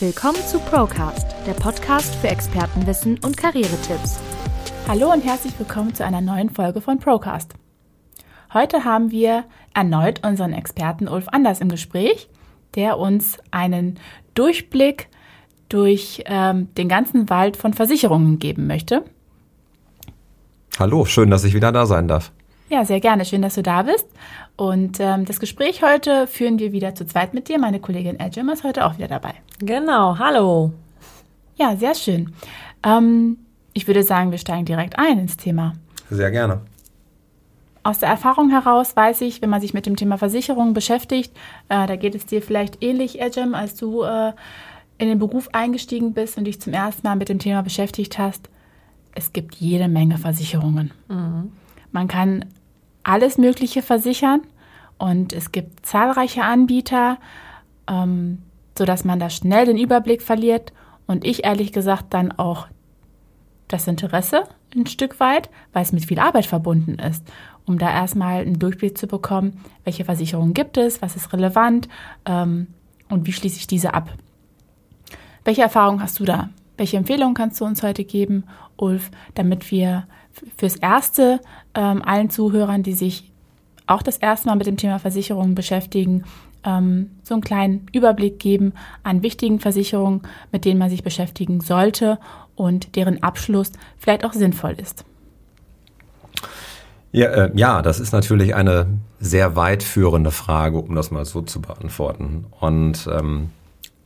Willkommen zu Procast, der Podcast für Expertenwissen und Karrieretipps. Hallo und herzlich willkommen zu einer neuen Folge von Procast. Heute haben wir erneut unseren Experten Ulf Anders im Gespräch, der uns einen Durchblick durch ähm, den ganzen Wald von Versicherungen geben möchte. Hallo, schön, dass ich wieder da sein darf. Ja, sehr gerne. Schön, dass du da bist. Und ähm, das Gespräch heute führen wir wieder zu zweit mit dir. Meine Kollegin Edgem ist heute auch wieder dabei. Genau, hallo. Ja, sehr schön. Ähm, ich würde sagen, wir steigen direkt ein ins Thema. Sehr gerne. Aus der Erfahrung heraus weiß ich, wenn man sich mit dem Thema Versicherung beschäftigt, äh, da geht es dir vielleicht ähnlich, Edgem, als du äh, in den Beruf eingestiegen bist und dich zum ersten Mal mit dem Thema beschäftigt hast. Es gibt jede Menge Versicherungen. Mhm. Man kann alles Mögliche versichern und es gibt zahlreiche Anbieter, ähm, sodass man da schnell den Überblick verliert und ich ehrlich gesagt dann auch das Interesse ein Stück weit, weil es mit viel Arbeit verbunden ist, um da erstmal einen Durchblick zu bekommen, welche Versicherungen gibt es, was ist relevant ähm, und wie schließe ich diese ab. Welche Erfahrung hast du da? Welche Empfehlungen kannst du uns heute geben, Ulf, damit wir fürs Erste ähm, allen Zuhörern, die sich auch das erste Mal mit dem Thema Versicherungen beschäftigen, ähm, so einen kleinen Überblick geben an wichtigen Versicherungen, mit denen man sich beschäftigen sollte und deren Abschluss vielleicht auch sinnvoll ist. Ja, äh, ja, das ist natürlich eine sehr weitführende Frage, um das mal so zu beantworten. Und ähm,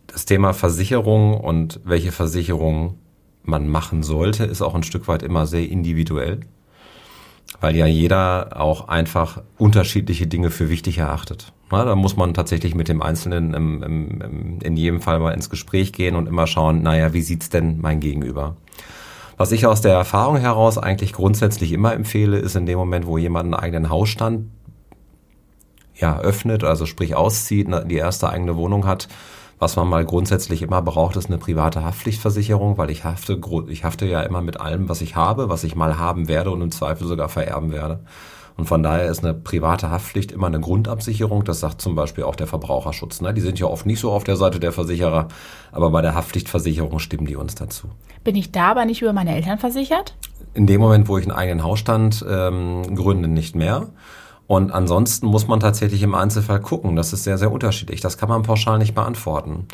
das Thema Versicherung und welche Versicherung man machen sollte, ist auch ein Stück weit immer sehr individuell, weil ja jeder auch einfach unterschiedliche Dinge für wichtig erachtet. Na, da muss man tatsächlich mit dem Einzelnen im, im, im, in jedem Fall mal ins Gespräch gehen und immer schauen, naja, wie sieht's denn mein Gegenüber? Was ich aus der Erfahrung heraus eigentlich grundsätzlich immer empfehle, ist in dem Moment, wo jemand einen eigenen Hausstand ja, öffnet, also sprich auszieht, die erste eigene Wohnung hat, was man mal grundsätzlich immer braucht, ist eine private Haftpflichtversicherung, weil ich hafte, ich hafte ja immer mit allem, was ich habe, was ich mal haben werde und im Zweifel sogar vererben werde. Und von daher ist eine private Haftpflicht immer eine Grundabsicherung. Das sagt zum Beispiel auch der Verbraucherschutz. Ne? Die sind ja oft nicht so auf der Seite der Versicherer, aber bei der Haftpflichtversicherung stimmen die uns dazu. Bin ich da aber nicht über meine Eltern versichert? In dem Moment, wo ich einen eigenen Hausstand ähm, gründe, nicht mehr. Und ansonsten muss man tatsächlich im Einzelfall gucken. Das ist sehr, sehr unterschiedlich. Das kann man pauschal nicht beantworten.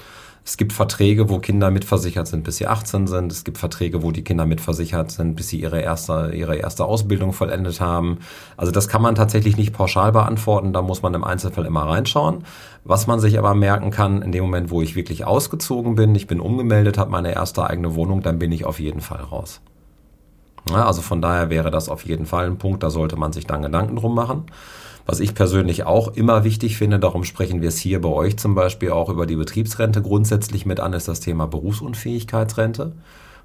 Es gibt Verträge, wo Kinder mitversichert sind, bis sie 18 sind. Es gibt Verträge, wo die Kinder mitversichert sind, bis sie ihre erste, ihre erste Ausbildung vollendet haben. Also das kann man tatsächlich nicht pauschal beantworten. Da muss man im Einzelfall immer reinschauen. Was man sich aber merken kann, in dem Moment, wo ich wirklich ausgezogen bin, ich bin umgemeldet, habe meine erste eigene Wohnung, dann bin ich auf jeden Fall raus. Ja, also von daher wäre das auf jeden Fall ein Punkt, da sollte man sich dann Gedanken drum machen. Was ich persönlich auch immer wichtig finde, darum sprechen wir es hier bei euch zum Beispiel auch über die Betriebsrente grundsätzlich mit an, ist das Thema Berufsunfähigkeitsrente.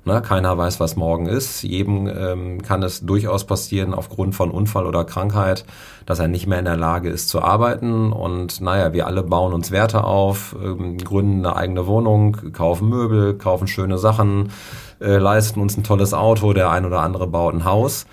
Na, keiner weiß, was morgen ist. Jedem ähm, kann es durchaus passieren aufgrund von Unfall oder Krankheit, dass er nicht mehr in der Lage ist zu arbeiten. Und naja, wir alle bauen uns Werte auf, ähm, gründen eine eigene Wohnung, kaufen Möbel, kaufen schöne Sachen, äh, leisten uns ein tolles Auto, der ein oder andere baut ein Haus.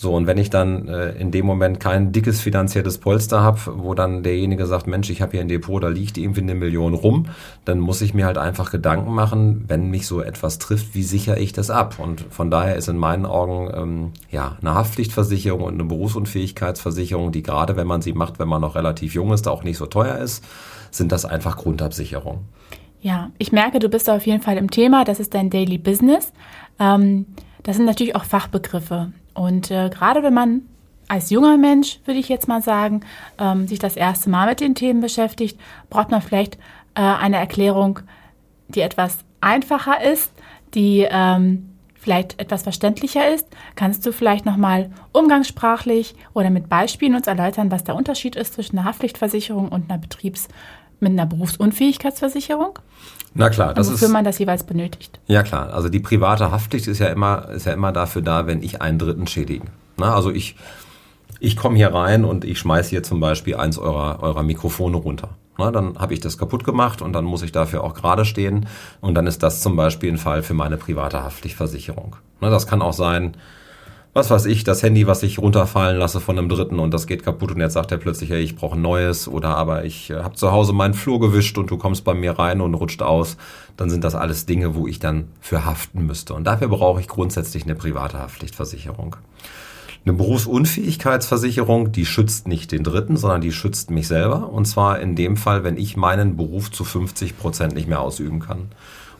So, und wenn ich dann äh, in dem Moment kein dickes finanzielles Polster habe, wo dann derjenige sagt, Mensch, ich habe hier ein Depot, da liegt irgendwie eine Million rum, dann muss ich mir halt einfach Gedanken machen, wenn mich so etwas trifft, wie sichere ich das ab? Und von daher ist in meinen Augen ähm, ja eine Haftpflichtversicherung und eine Berufsunfähigkeitsversicherung, die gerade wenn man sie macht, wenn man noch relativ jung ist, auch nicht so teuer ist, sind das einfach Grundabsicherungen. Ja, ich merke, du bist auf jeden Fall im Thema. Das ist dein Daily Business. Ähm, das sind natürlich auch Fachbegriffe. Und äh, gerade wenn man als junger Mensch, würde ich jetzt mal sagen, ähm, sich das erste Mal mit den Themen beschäftigt, braucht man vielleicht äh, eine Erklärung, die etwas einfacher ist, die ähm, vielleicht etwas verständlicher ist. Kannst du vielleicht nochmal umgangssprachlich oder mit Beispielen uns erläutern, was der Unterschied ist zwischen einer Haftpflichtversicherung und einer Betriebs- mit einer Berufsunfähigkeitsversicherung? Na klar, das wofür ist. man das jeweils benötigt. Ja klar, also die private Haftpflicht ist ja immer, ist ja immer dafür da, wenn ich einen Dritten schädige. Na, also ich, ich komme hier rein und ich schmeiße hier zum Beispiel eins eurer, eurer Mikrofone runter. Na, dann habe ich das kaputt gemacht und dann muss ich dafür auch gerade stehen. Und dann ist das zum Beispiel ein Fall für meine private Haftpflichtversicherung. Na, das kann auch sein, was weiß ich, das Handy, was ich runterfallen lasse von einem Dritten und das geht kaputt und jetzt sagt er plötzlich, hey, ich brauche ein neues oder aber ich äh, habe zu Hause meinen Flur gewischt und du kommst bei mir rein und rutscht aus, dann sind das alles Dinge, wo ich dann für haften müsste. Und dafür brauche ich grundsätzlich eine private Haftpflichtversicherung. Eine Berufsunfähigkeitsversicherung, die schützt nicht den Dritten, sondern die schützt mich selber. Und zwar in dem Fall, wenn ich meinen Beruf zu 50 Prozent nicht mehr ausüben kann.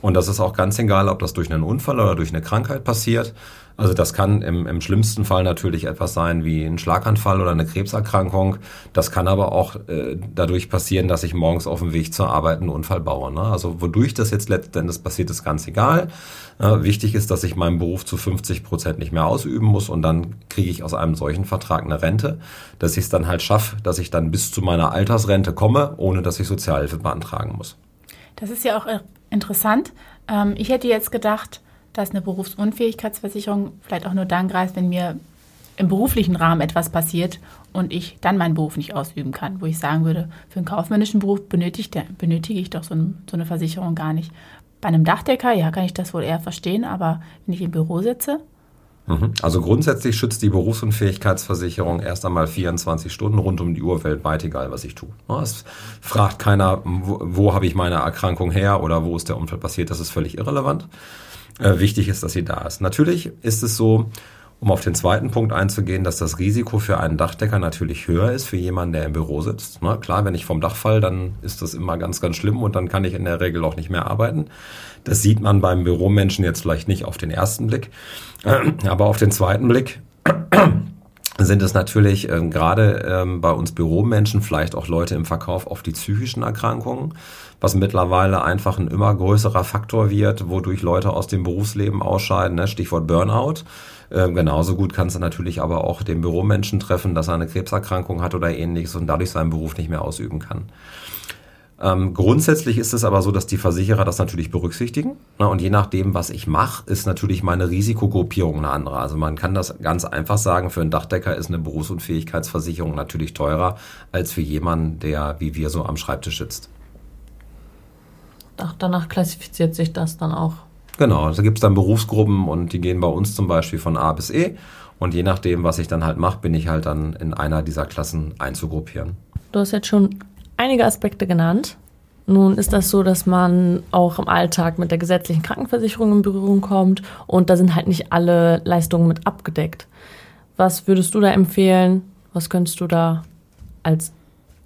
Und das ist auch ganz egal, ob das durch einen Unfall oder durch eine Krankheit passiert. Also das kann im, im schlimmsten Fall natürlich etwas sein wie ein Schlaganfall oder eine Krebserkrankung. Das kann aber auch äh, dadurch passieren, dass ich morgens auf dem Weg zur Arbeit einen Unfall baue. Ne? Also wodurch das jetzt letztendlich passiert, ist ganz egal. Äh, wichtig ist, dass ich meinen Beruf zu 50 Prozent nicht mehr ausüben muss und dann kriege ich aus einem solchen Vertrag eine Rente, dass ich es dann halt schaffe, dass ich dann bis zu meiner Altersrente komme, ohne dass ich Sozialhilfe beantragen muss. Das ist ja auch äh, interessant. Ähm, ich hätte jetzt gedacht, dass eine Berufsunfähigkeitsversicherung vielleicht auch nur dann greift, wenn mir im beruflichen Rahmen etwas passiert und ich dann meinen Beruf nicht ausüben kann, wo ich sagen würde, für einen kaufmännischen Beruf benötige, benötige ich doch so, ein, so eine Versicherung gar nicht. Bei einem Dachdecker, ja, kann ich das wohl eher verstehen, aber wenn ich im Büro sitze, mhm. also grundsätzlich schützt die Berufsunfähigkeitsversicherung erst einmal 24 Stunden rund um die Uhr weltweit, egal was ich tue. Es fragt keiner, wo, wo habe ich meine Erkrankung her oder wo ist der Unfall passiert, das ist völlig irrelevant äh, wichtig ist, dass sie da ist. Natürlich ist es so, um auf den zweiten Punkt einzugehen, dass das Risiko für einen Dachdecker natürlich höher ist für jemanden, der im Büro sitzt. Na, klar, wenn ich vom Dach fall, dann ist das immer ganz, ganz schlimm und dann kann ich in der Regel auch nicht mehr arbeiten. Das sieht man beim Büromenschen jetzt vielleicht nicht auf den ersten Blick, aber auf den zweiten Blick sind es natürlich ähm, gerade ähm, bei uns Büromenschen vielleicht auch Leute im Verkauf auf die psychischen Erkrankungen, was mittlerweile einfach ein immer größerer Faktor wird, wodurch Leute aus dem Berufsleben ausscheiden, ne? Stichwort Burnout. Ähm, genauso gut kannst du natürlich aber auch den Büromenschen treffen, dass er eine Krebserkrankung hat oder ähnliches und dadurch seinen Beruf nicht mehr ausüben kann. Ähm, grundsätzlich ist es aber so, dass die Versicherer das natürlich berücksichtigen. Ne? Und je nachdem, was ich mache, ist natürlich meine Risikogruppierung eine andere. Also man kann das ganz einfach sagen, für einen Dachdecker ist eine Berufsunfähigkeitsversicherung natürlich teurer als für jemanden, der wie wir so am Schreibtisch sitzt. Ach, danach klassifiziert sich das dann auch. Genau, da also gibt es dann Berufsgruppen und die gehen bei uns zum Beispiel von A bis E. Und je nachdem, was ich dann halt mache, bin ich halt dann in einer dieser Klassen einzugruppieren. Du hast jetzt schon einige Aspekte genannt. Nun ist das so, dass man auch im Alltag mit der gesetzlichen Krankenversicherung in Berührung kommt und da sind halt nicht alle Leistungen mit abgedeckt. Was würdest du da empfehlen? Was könntest du da als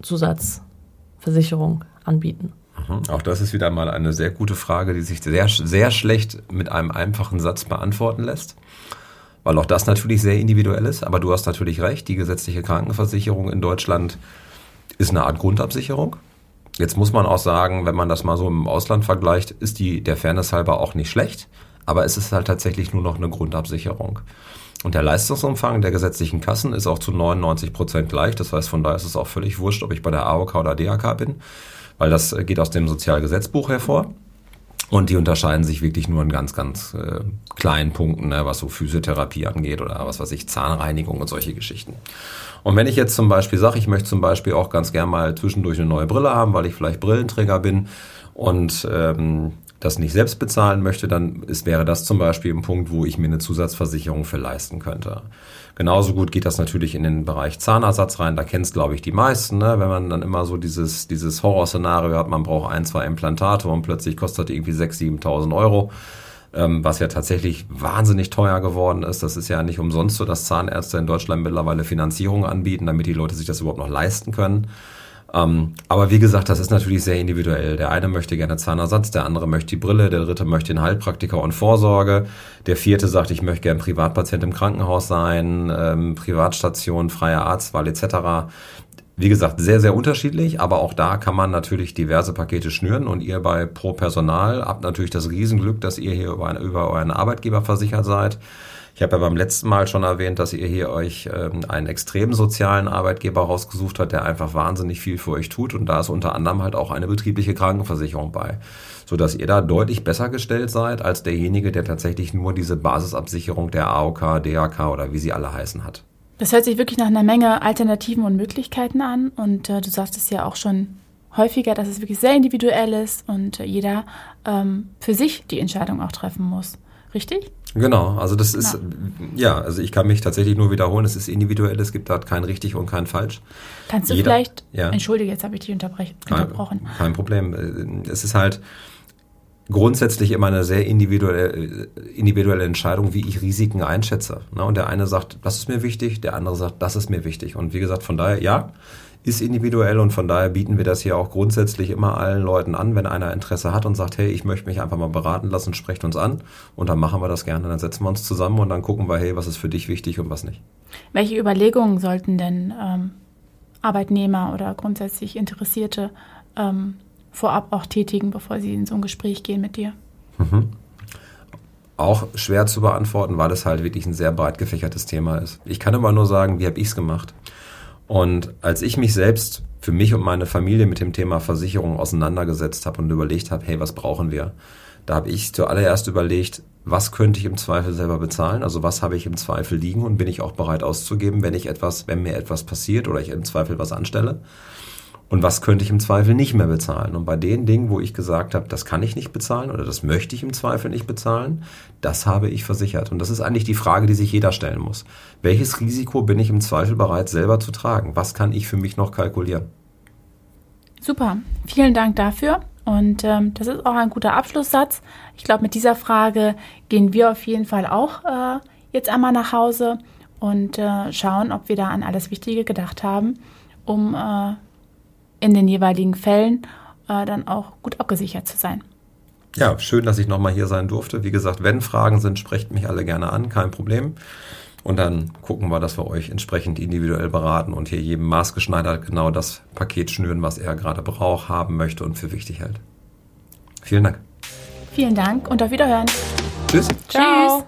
Zusatzversicherung anbieten? Mhm. Auch das ist wieder mal eine sehr gute Frage, die sich sehr, sehr schlecht mit einem einfachen Satz beantworten lässt. Weil auch das natürlich sehr individuell ist. Aber du hast natürlich recht, die gesetzliche Krankenversicherung in Deutschland ist eine Art Grundabsicherung. Jetzt muss man auch sagen, wenn man das mal so im Ausland vergleicht, ist die der Fairness halber auch nicht schlecht, aber es ist halt tatsächlich nur noch eine Grundabsicherung. Und der Leistungsumfang der gesetzlichen Kassen ist auch zu 99 Prozent gleich. Das heißt, von daher ist es auch völlig wurscht, ob ich bei der AOK oder DAK bin, weil das geht aus dem Sozialgesetzbuch hervor. Und die unterscheiden sich wirklich nur in ganz, ganz äh, kleinen Punkten, ne, was so Physiotherapie angeht oder was weiß ich, Zahnreinigung und solche Geschichten. Und wenn ich jetzt zum Beispiel sage, ich möchte zum Beispiel auch ganz gern mal zwischendurch eine neue Brille haben, weil ich vielleicht Brillenträger bin und ähm, das nicht selbst bezahlen möchte, dann ist, wäre das zum Beispiel ein Punkt, wo ich mir eine Zusatzversicherung für leisten könnte. Genauso gut geht das natürlich in den Bereich Zahnersatz rein. Da kennst glaube ich die meisten, ne? wenn man dann immer so dieses, dieses Horrorszenario hat, man braucht ein, zwei Implantate und plötzlich kostet irgendwie 6.000, 7.000 Euro ähm, was ja tatsächlich wahnsinnig teuer geworden ist. Das ist ja nicht umsonst so, dass Zahnärzte in Deutschland mittlerweile Finanzierung anbieten, damit die Leute sich das überhaupt noch leisten können. Ähm, aber wie gesagt, das ist natürlich sehr individuell. Der eine möchte gerne Zahnersatz, der andere möchte die Brille, der dritte möchte den Heilpraktiker und Vorsorge, der vierte sagt, ich möchte gerne Privatpatient im Krankenhaus sein, ähm, Privatstation, freie Arztwahl etc. Wie gesagt, sehr, sehr unterschiedlich, aber auch da kann man natürlich diverse Pakete schnüren und ihr bei Pro Personal habt natürlich das Riesenglück, dass ihr hier über, über euren Arbeitgeber versichert seid. Ich habe ja beim letzten Mal schon erwähnt, dass ihr hier euch ähm, einen extrem sozialen Arbeitgeber rausgesucht habt, der einfach wahnsinnig viel für euch tut und da ist unter anderem halt auch eine betriebliche Krankenversicherung bei, so dass ihr da deutlich besser gestellt seid als derjenige, der tatsächlich nur diese Basisabsicherung der AOK, DAK oder wie sie alle heißen hat. Das hört sich wirklich nach einer Menge Alternativen und Möglichkeiten an. Und äh, du sagst es ja auch schon häufiger, dass es wirklich sehr individuell ist und jeder ähm, für sich die Entscheidung auch treffen muss. Richtig? Genau, also das ist, ja, also ich kann mich tatsächlich nur wiederholen, es ist individuell, es gibt da kein richtig und kein falsch. Kannst du Jeder- vielleicht, ja. entschuldige, jetzt habe ich dich unterbrochen. Kein, kein Problem. Es ist halt grundsätzlich immer eine sehr individuelle, individuelle Entscheidung, wie ich Risiken einschätze. Ne? Und der eine sagt, das ist mir wichtig, der andere sagt, das ist mir wichtig. Und wie gesagt, von daher, ja, ist individuell und von daher bieten wir das hier auch grundsätzlich immer allen Leuten an, wenn einer Interesse hat und sagt, hey, ich möchte mich einfach mal beraten lassen, sprecht uns an und dann machen wir das gerne. Dann setzen wir uns zusammen und dann gucken wir, hey, was ist für dich wichtig und was nicht. Welche Überlegungen sollten denn ähm, Arbeitnehmer oder grundsätzlich Interessierte ähm, vorab auch tätigen, bevor sie in so ein Gespräch gehen mit dir? auch schwer zu beantworten, weil es halt wirklich ein sehr breit gefächertes Thema ist. Ich kann immer nur sagen, wie habe ich es gemacht? Und als ich mich selbst für mich und meine Familie mit dem Thema Versicherung auseinandergesetzt habe und überlegt habe, hey, was brauchen wir? Da habe ich zuallererst überlegt, was könnte ich im Zweifel selber bezahlen? Also was habe ich im Zweifel liegen und bin ich auch bereit auszugeben, wenn ich etwas, wenn mir etwas passiert oder ich im Zweifel was anstelle? Und was könnte ich im Zweifel nicht mehr bezahlen? Und bei den Dingen, wo ich gesagt habe, das kann ich nicht bezahlen oder das möchte ich im Zweifel nicht bezahlen, das habe ich versichert. Und das ist eigentlich die Frage, die sich jeder stellen muss. Welches Risiko bin ich im Zweifel bereit selber zu tragen? Was kann ich für mich noch kalkulieren? Super, vielen Dank dafür. Und ähm, das ist auch ein guter Abschlusssatz. Ich glaube, mit dieser Frage gehen wir auf jeden Fall auch äh, jetzt einmal nach Hause und äh, schauen, ob wir da an alles Wichtige gedacht haben, um äh, in den jeweiligen Fällen äh, dann auch gut abgesichert zu sein. Ja, schön, dass ich nochmal hier sein durfte. Wie gesagt, wenn Fragen sind, sprecht mich alle gerne an, kein Problem. Und dann gucken wir, dass wir euch entsprechend individuell beraten und hier jedem maßgeschneidert genau das Paket schnüren, was er gerade braucht, haben möchte und für wichtig hält. Vielen Dank. Vielen Dank und auf Wiederhören. Tschüss. Tschüss.